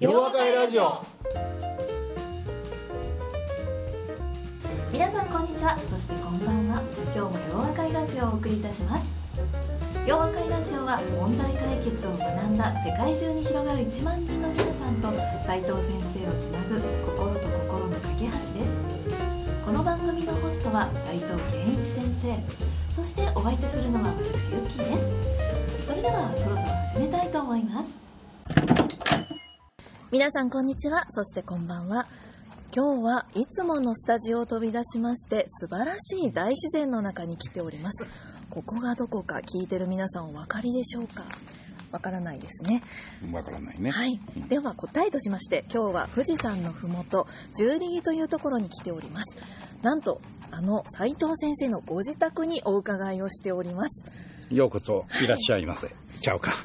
夜和会ラジオ。皆さんこんにちは。そしてこんばんは。今日も洋和会ラジオをお送りいたします。洋和会ラジオは問題解決を学んだ世界中に広がる1万人の皆さんと斉藤先生をつなぐ心と心の架け橋です。この番組のホストは斉藤健一先生。そしてお相手するのは私ゆっきーです。それではそろそろ始めたいと思います。皆さんこんにちは。そしてこんばんは。今日はいつものスタジオを飛び出しまして素晴らしい大自然の中に来ております。ここがどこか聞いてる皆さんお分かりでしょうか？わからないですね。わからないね。はい、では答えとしまして今日は富士山のふもと十里木というところに来ております。なんとあの斉藤先生のご自宅にお伺いをしております。ようこそいらっしゃいませ。ちゃうか。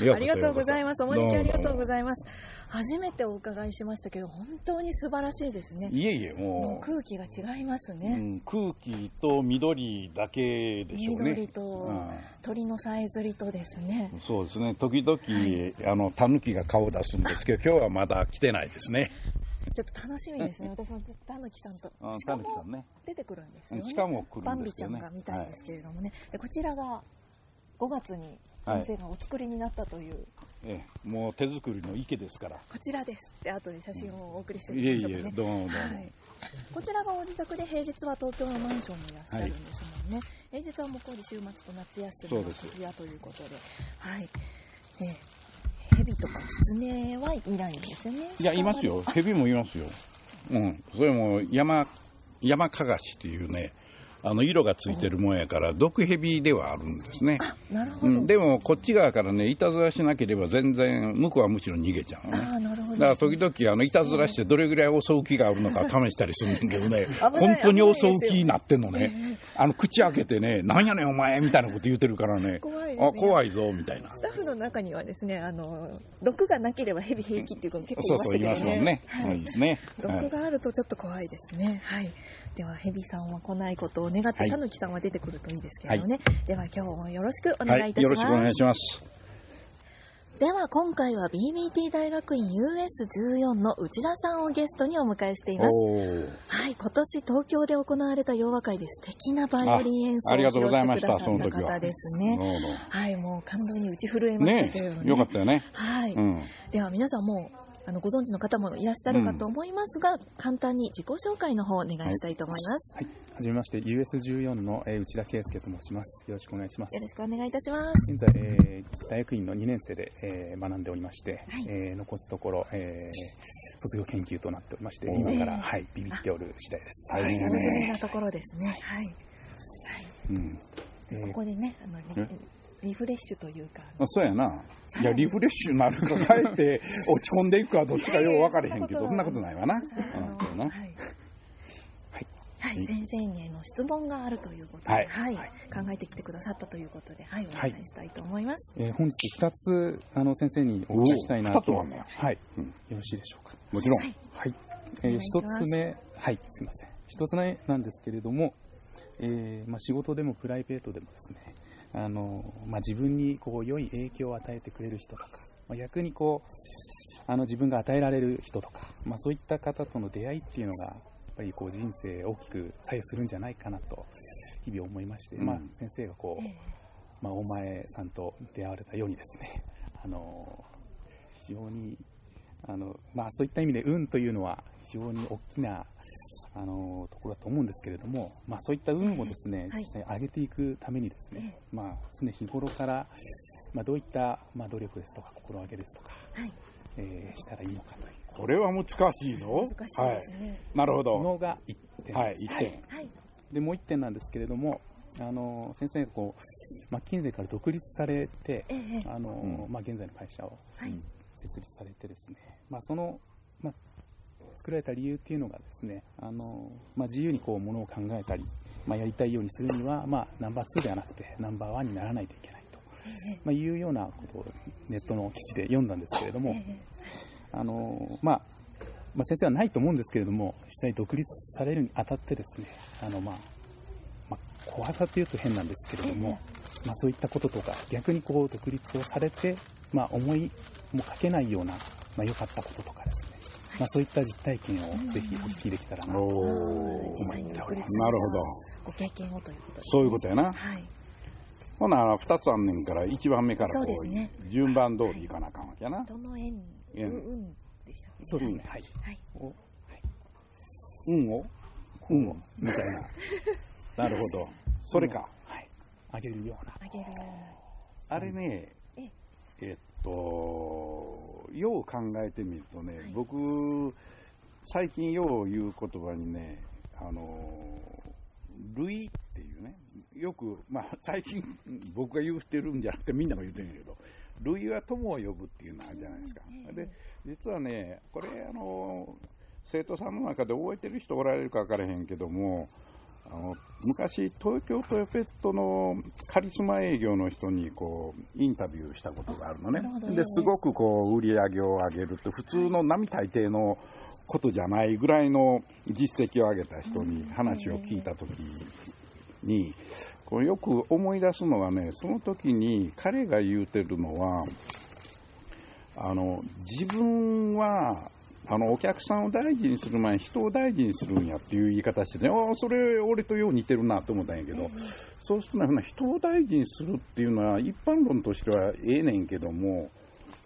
ありがとうございます。お招きありがとうごいざいます初めてお伺いしましたけど本当に素晴らしいですね。いえいえ、もう。も空気が違いますう、うね、ん、空気と緑だけでしょうね。緑とうん鳥のさえずりとですね、そうですね。時々、あの、タヌキが顔を出すんですけど、今日はまだ来てないですね。ちょっと楽しみですね。私もたぬきさんと。あしかもタヌキさんね。出てくるんですよね。しかも来バンビちゃんるんですよね。が見たいですけれどもね、でこちらが5月にはい先生がお作りになったという、ええ、もう手作りの池ですから。こちらですで後で写真をお送りしていえいみましょうかねえ、どうもどうも。はい、こちらがご自宅で平日は東京のマンションにいらっしゃるんですもんね、平日は向こうで週末と夏休みのそうです。時やということで。はい。えー蛇とかキツネはいないんですよね。いや、いますよ。蛇もいますよ。うん。それも山、山かがしっていうね、あの、色がついてるもんやから、毒蛇ではあるんですね。なるほど、うん、でも、こっち側からね、いたずらしなければ全然、向こうはむしろ逃げちゃうのね。ああなるほどだから時々、あの、いたずらしてどれぐらい襲う気があるのか試したりするんだけどね、本当に襲う気になってんのね。あの、口開けてね、なんやねんお前みたいなこと言ってるからね、怖いねあ、怖いぞ、みたいな。スタッフの中にはですね、あの毒がなければ蛇平気っていう子も結構そいうまそう、したけどね。言いますもんね。はいいいですね。はい毒があるとちょっと怖いですね。はい。では蛇さんは来ないことを願って、はいたぬきさんは出てくるといいですけれどもね。では今日もよろしくお願いはいい、たします。よろしくお願いします。では今回は BBT 大学院 US14 の内田さんをゲストにお迎えしています。はい、今年東京で行われた洋和会で素敵なバイオリン演奏を披露してくださ。った方ですね。はい、もう感動に打ち震えましたねけれどもね。よかったよね。はい。うん。では皆さんもうあのご存知の方もいらっしゃるかと思いますが、簡単に自己紹介の方をお願いしたいと思います。はい、はじめまして US14 の、えー内田圭介と申します。よろしくお願いしますよ。ろしくお願いいたします。現在、えー大学院の2年生で、えー学んでおりまして、はいえー残すところ、えー卒業研究となっておりまして、今から、はい、ビビっておる次第です。大変や大変ね。なところですね。はい。うん。えーここでね、あのえ？リリフレッシュというか、あそうやな。いや、リフレッシュになるか、かえって 落ち込んでいくか、どっちかよう分かれへんけど、そんなこととないわな。はい。はい、先生への質問があるということで、はいはい、考えてきてくださったということで、はい、お願いしたいと思います。えー本日2つあの先生にお聞きしたいなと。はい、うんよろしいでしょうか。もちろん。はいはい。えーお願いします一つ目、はい、すみません。一つ目なんですけれども、えーまあ、仕事でもプライベートでもですね、あのまあ、自分にこう良い影響を与えてくれる人とか、まあ、逆にこうあの自分が与えられる人とか、まあ、そういった方との出会いっていうのが、やっぱりこう人生を大きく左右するんじゃないかなと、日々思いまして、うん。まあ、先生がこう、ええ。まあ、大前さんと出会われたようにですね、あの非常にあの、まあ、そういった意味で運というのは非常に大きなあのところだと思うんですけれども、まあ、そういった運をですね、はい。実際上げていくためにですね、まあ、常日頃から、まあ、どういった、まあ、努力ですとか心がけですとか、はい、えーしたらいいのかという。これは難しいぞ。難しいですね。はい。なるほど。のが1点。はい、です一点。はい、でもう1点なんですけれどもあの先生がこうマッキンゼーから独立されて、ええ。あのうん。まあ、現在の会社を。はい、設立されてですね、まあ、その、まあ、作られた理由っていうのがですねあの、まあ、自由にこうものを考えたり、まあ、やりたいようにするには、まあ、ナンバー2ではなくてナンバーワンにならないといけないと、まあ、いうようなことをネットの記事で読んだんですけれども、えあのまあまあ、先生はないと思うんですけれども実際独立されるにあたってですねあの、まあまあ、怖さというと変なんですけれども、まあ、そういったこととか逆にこう独立をされて、まあ、思いもかけないようなまあ、良かったこととかですね、まあ、そういった実体験をぜひお聞きできたらなとお思ーっております。なるほど。ご経験をということです、そういうことやな。はいほな、二つあんねんから、一番目からこそうですねう、順番通りいかなあかんわけやな。人の縁縁運運でしょうねそうですね、はい。はいお運を？運をみたいな。なるほど。それか。はい。あげるような。あげるようなあれねと、よう考えてみるとね、はい僕、最近よう言う言葉にね、あの、類っていうね、よく、まあ、最近僕が言うてるんじゃなくてみんなが言うてるんやけど、類は友を呼ぶっていうのあるじゃないですか。で、実はね、これ、あの、生徒さんの中で覚えてる人おられるか分からへんけども、あの昔、東京トヨペットのカリスマ営業の人にこうインタビューしたことがあるのね。ですごくこう売り上げを上げると、普通の並大抵のことじゃないぐらいの実績を上げた人に話を聞いたときに、こうよく思い出すのはね、その時に彼が言うてるのは、あの自分はあのお客さんを大事にする前に人を大事にするんやっていう言い方してね、ああ、それ俺とよう似てるなと思ったんやけど、そうするとね、人を大事にするっていうのは一般論としてはええねんけども、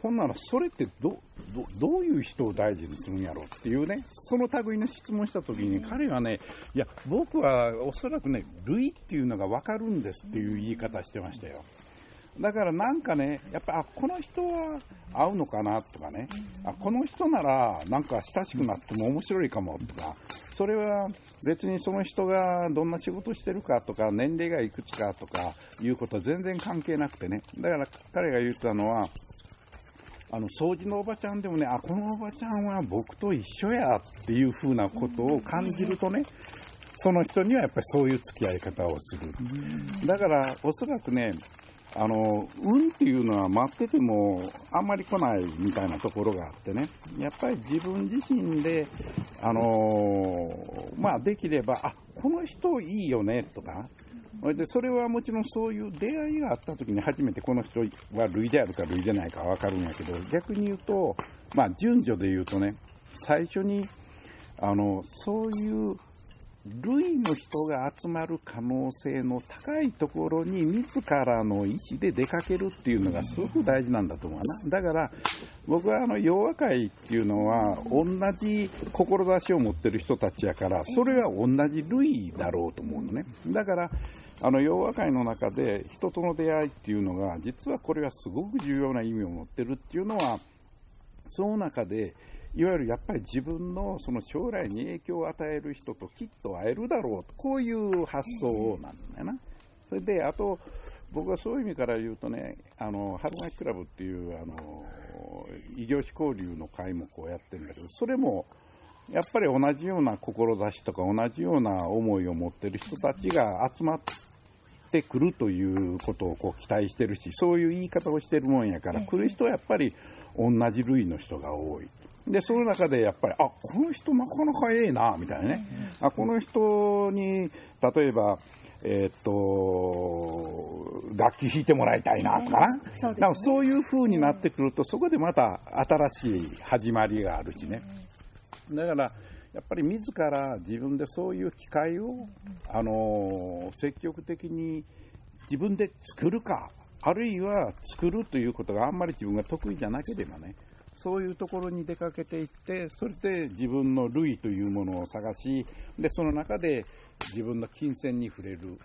ほんならそれってどどどういう人を大事にするんやろっていうね、その類の質問した時に彼はね、いや、僕はおそらくね、類っていうのが分かるんですっていう言い方してましたよ。だからなんかね、やっぱ、あ、この人は合うのかなとかね、あ、この人ならなんか親しくなっても面白いかもとか、それは別にその人がどんな仕事してるかとか、年齢がいくつかとかいうことは全然関係なくてね、だから彼が言ったのは、あの掃除のおばちゃんでもね、あ、このおばちゃんは僕と一緒やっていうふうなことを感じるとね、その人にはやっぱりそういう付き合い方をする。だから、おそらくね、あの、運っていうのは待っててもあんまり来ないみたいなところがあってね、やっぱり自分自身で、あのまあできれば、あ、この人いいよねとか、それでそれはもちろんそういう出会いがあった時に初めてこの人は類であるか類でないかわかるんやけど、逆に言うと、まあ順序で言うとね、最初に、あの、そういう類の人が集まる可能性の高いところに自らの意思で出かけるっていうのがすごく大事なんだと思うな。だから僕はあの洋和会っていうのは同じ志を持ってる人たちやからそれは同じ類だろうと思うのね。だからあの洋和会の中で人との出会いっていうのが実はこれはすごく重要な意味を持ってるっていうのはその中でいわゆるやっぱり自分のその将来に影響を与える人ときっと会えるだろうと、こういう発想なんだよな。それで、あと、僕はそういう意味から言うとね、あの、春巻クラブっていう、あの、異業種交流の会もこうやってるんだけど、それも、やっぱり同じような志とか同じような思いを持ってる人たちが集まってくるということをこう期待してるし、そういう言い方をしてるもんやから、来る人はやっぱり同じ類の人が多い。で、その中でやっぱり、あ、この人なかなかええな、みたいなね。あ、この人に、例えば、えーっと、楽器弾いてもらいたいな、とかな。そうねそういう風になってくると、そこでまた新しい始まりがあるしね。だから、やっぱり自ら自分でそういう機会を、あの積極的に自分で作るか、あるいは作るということがあんまり自分が得意じゃなければね、そういうところに出かけていって、それで自分の類というものを探し、で、その中で自分の金銭に触れる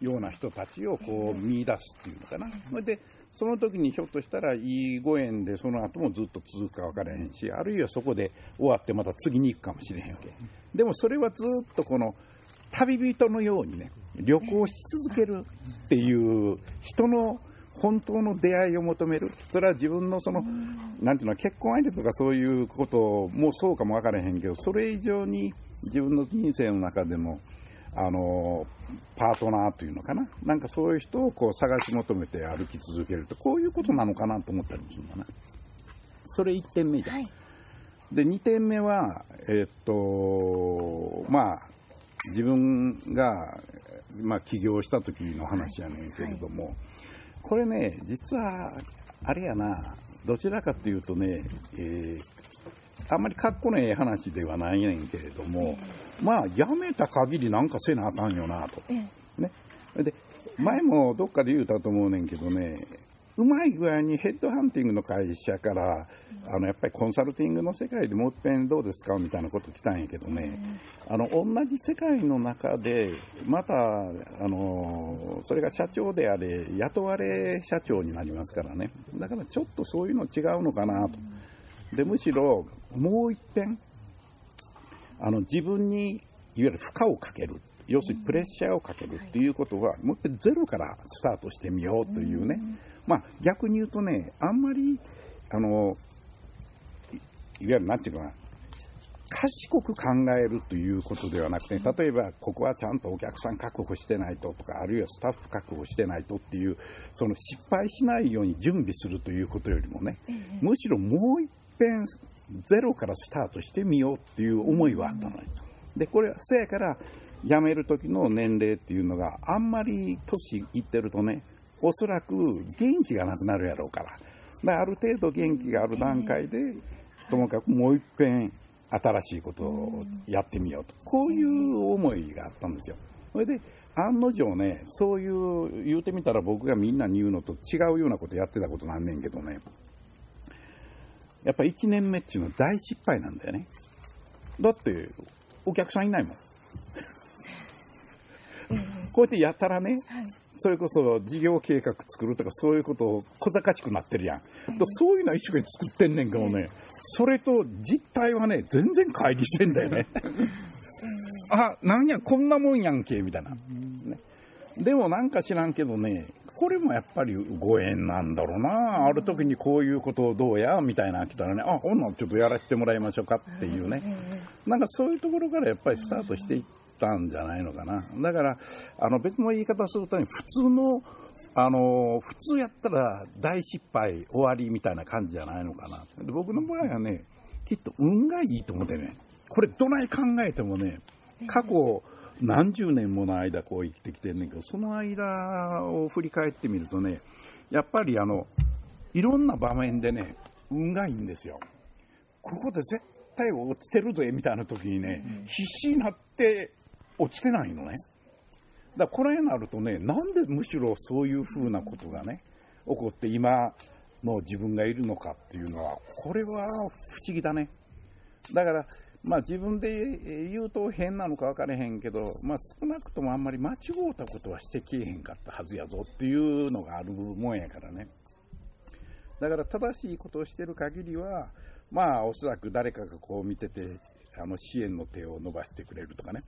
ような人たちをこう見出すっていうのかな。それで、その時にひょっとしたらいいご縁でその後もずっと続くか分からへんし、あるいはそこで終わってまた次に行くかもしれへんわけ。でもそれはずっとこの旅人のようにね、旅行し続けるっていう人の本当の出会いを求める。それは自分のその、なんていうの、結婚相手とかそういうこともそうかも分からへんけど、それ以上に自分の人生の中での、あの、パートナーというのかな？なんかそういう人をこう探し求めて歩き続けると、こういうことなのかなと思ったりもするのかな。それ1点目じゃん。はいで、2点目は、えっと、まあ、自分が、まあ、起業した時の話やねんけれども、これね、実は、あれやな、どちらかというとね、えーあんまりかっこのええ話ではないねんけれども、まあ、やめた限りなんかせなあかんよなと。ええね。で、前もどっかで言うたと思うねんけどね、うまい具合にヘッドハンティングの会社から、あの、やっぱりコンサルティングの世界でもう一遍どうですかみたいなこと来たんやけどね、あの、同じ世界の中で、また、あの、それが社長であれ、雇われ社長になりますからね。だからちょっとそういうの違うのかなと。で、むしろ、もう一遍、あの自分にいわゆる負荷をかける、要するにプレッシャーをかけるっていうことは、もう一回ゼロからスタートしてみようというね、まあ、逆に言うとね、あんまりあのゆるなんていうかな、賢く考えるということではなくて、例えばここはちゃんとお客さん確保してないととか、あるいはスタッフ確保してないとっていう、その失敗しないように準備するということよりもね、むしろもう一遍ゼロからスタートしてみようっていう思いはあったのよ。で、これはせやから辞める時の年齢っていうのがあんまり年いってるとね、おそらく元気がなくなるやろうから。だからある程度元気がある段階で、ともかくもう一遍新しいことをやってみようと。こういう思いがあったんですよ。それで、案の定ね、そういう、言うてみたら僕がみんなに言うのと違うようなことやってたことなんねんけどね、やっぱ1年目っていうのは大失敗なんだよね。だって、お客さんいないもん。こうやってやったらね、それこそ事業計画作るとかそういうことを小賢しくなってるやん。とそういうのは一生懸命作ってんねんけどね、それと実態はね、全然乖離してんだよね。あ、なんや、こんなもんやんけ、みたいな。ね、でもなんか知らんけどね、これもやっぱりご縁なんだろうな。ある時にこういうことをどうや、みたいなの来たらね、あ、ほんなんちょっとやらせてもらいましょうかっていうね。なんかそういうところからやっぱりスタートしていったんじゃないのかな。だから、あの別の言い方するとね、普通の、あの、普通やったら大失敗終わりみたいな感じじゃないのかな。で僕の場合はね、きっと運がいいと思ってね、これどない考えてもね、過去何十年もの間こう生きてきてんねんけど、その間を振り返ってみるとね、やっぱりあの、いろんな場面でね、運がいいんですよ。ここで絶対落ちてるぜみたいな時にね、必死になって落ちてないのね。だからこれになるとね、なんでむしろそういうふうなことがね、起こって今の自分がいるのかっていうのは、これは不思議だね。だから、まあ自分で言うと変なのか分からへんけど、まあ少なくともあんまり間違うたことはしてきえへんかったはずやぞっていうのがあるもんやからね。だから正しいことをしてる限りは、まあおそらく誰かがこう見てて、あの支援の手を伸ばしてくれるとかね。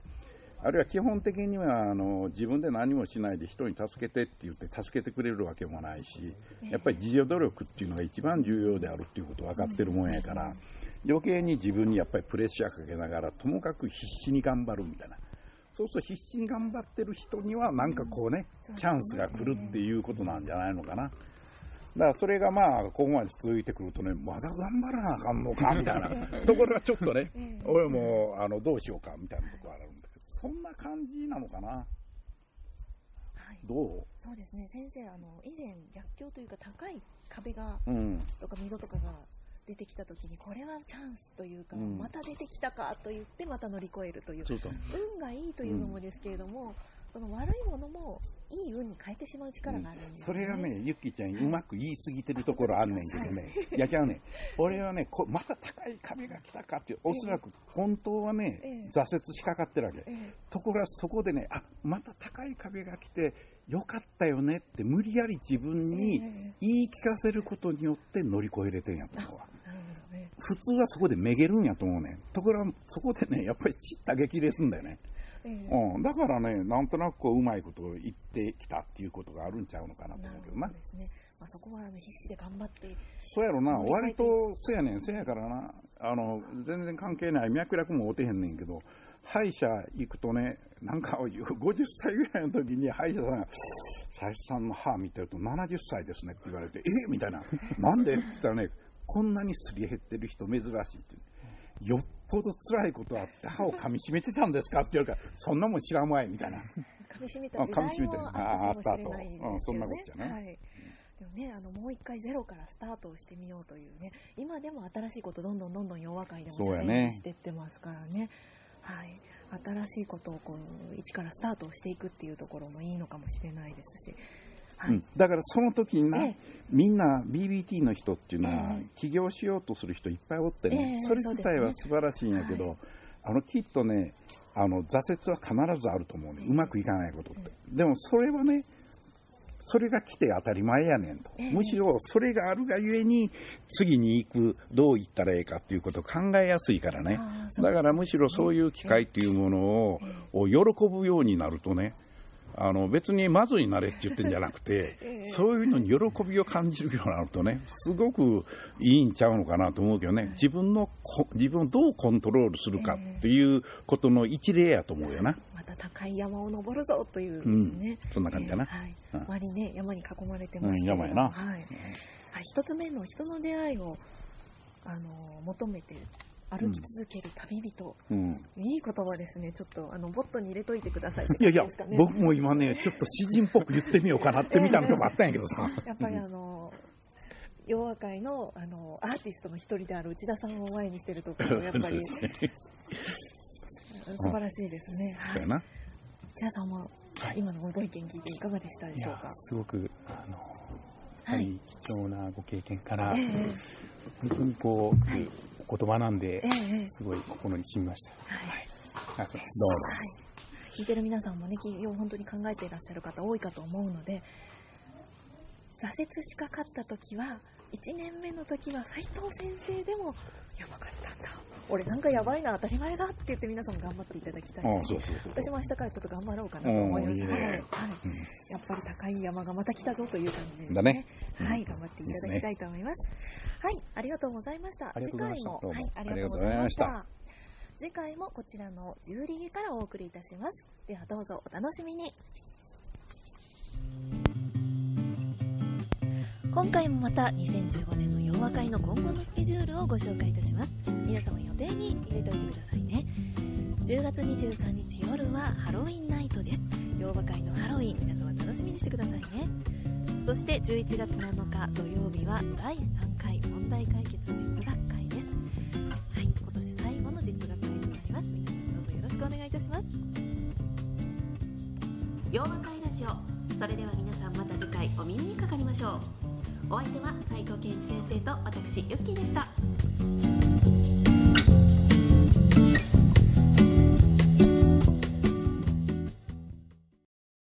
あるいは基本的にはあの自分で何もしないで人に助けてって言って助けてくれるわけもないし、やっぱり自助努力っていうのが一番重要であるっていうこと分かってるもんやから、余計に自分にやっぱりプレッシャーかけながら、ともかく必死に頑張るみたいな。そうすると必死に頑張ってる人にはなんかこうね、チャンスが来るっていうことなんじゃないのかな。だからそれがまあ、ここまで続いてくるとね、まだ頑張らなあかんのかみたいなところがちょっとね、俺もあのどうしようかみたいなところがあるそんな感じなのかな？はいどう？そうですね先生あの以前逆境というか高い壁がうん。とか溝とかが出てきた時にこれはチャンスというか、うんまた出てきたかと言ってまた乗り越えるという。運がいいというのもですけれども、その悪いものもいい運に変えてしまう力があるんですね、れがね、ゆっきーちゃん、うまく言い過ぎてるところあんねんけどね、い。や、じゃあね、俺はね、こまた高い壁が来たかっておそらく本当はね、ええ。挫折しかかってるわけ。ええ。ところがそこでね、あまた高い壁が来て、よかったよねって、無理やり自分にえ言い聞かせることによって乗り越えれてんやと思うわ。普通はそこでめげるんやと思うねん。ところが、そこでね、やっぱり散った激励すんだよね。ええ。うん、だからね、なんとなくこううまいことを言ってきたっていうことがあるんちゃうのかなと思うけどな。ほどですね、まあ、そこはあの必死で頑張ってそうやろな、割と、せやねん、せやからな、あの、全然関係ない、脈絡も合うてへんねんけど、歯医者行くとね、なんか50歳ぐらいの時に歯医者さんが、最初さんの歯見てると70歳ですねって言われて、えみたいな、なんで？って言ったらね、こんなにすり減ってる人珍しいって。よっぽど辛いことあって歯を噛み締めてたんですかって言われるから、そんなもん知らんわい、みたいな。噛み締めた時代もあったかもしれないですよね。ああったとうんそんなことじゃねはい。でもね、あのもう一回ゼロからスタートをしてみようというね、今でも新しいことどんどんどんどん弱会でもチャレンジしていってますからね。はい、新しいことをこう一からスタートをしていくっていうところもいいのかもしれないですし、はいうん、だからその時にな、ええ。みんな BBT の人っていうのは、ええ。起業しようとする人いっぱいおってね、ええそれ自体は素晴らしいんやけど、はい。あのきっとねあの挫折は必ずあると思うね。うまくいかないことって、でもそれはねそれが来て当たり前やねんと、ええ。むしろそれがあるがゆえに次に行くどう行ったらええかっていうことを考えやすいからね。だからむしろそういう機会っていうものを,、を喜ぶようになるとねあの別にまずになれって言ってんじゃなくて、ええ。そういうのに喜びを感じるようになるとね、すごくいいんちゃうのかなと思うけどね、自分のこ、自分をどうコントロールするかっていうことの一例やと思うよな。また高い山を登るぞというね、うん。そんな感じやな。えーはい。うん。周りね山に囲まれてますうん山やな。はい、はい、一つ目の人の出会いをあの求めて歩き続ける旅人、うん。いい言葉ですねちょっとあのボットに入れといてくださいいやいや僕も今ね、ちょっと詩人っぽく言ってみようかなってみたのとかあったんやけどさ。やっぱりあの洋和会のあのアーティストの一人である内田さんを前にしてるところやっぱり 素晴らしいですね。はい。そうやな。内田さんも今のご意見聞いていかがでしたでしょうか？すごくあのやははいり貴重なご経験から、ええ本当にこう、はいお言葉なんで、ええすごい心に染みました。はい。あそうです。どうも。はい、聞いてる皆さんもね企業を本当に考えていらっしゃる方多いかと思うので挫折しかかった時は1年目の時は斉藤先生でもやばかった俺なんかやばいな当たり前だって言って皆さんも頑張っていただきたいああ、ですそうそうそう。私も明日からちょっと頑張ろうかなと思います。いいねはいはいやっぱり高い山がまた来たぞという感じですね。だねはい、頑張っていただきたいと思います。はい、ありがとうございました。次回も、はい、ありがとうございました。次回もこちらの十里からお送りいたします。ではどうぞお楽しみに。今回もまた2015年の洋和会の今後のスケジュールをご紹介いたします。皆様予定に入れておいてくださいね。10月23日夜はハロウィンナイトです。洋和会のハロウィン皆様楽しみにしてくださいね。そして11月7日土曜日は第3回問題解決実学会です。はい今年最後の実学会となります。皆さんどうぞよろしくお願いいたします。洋和会ラジオ。それでは皆さんまた次回お耳にかかりましょう。お相手は斉藤健一先生と私ゆっきーでした。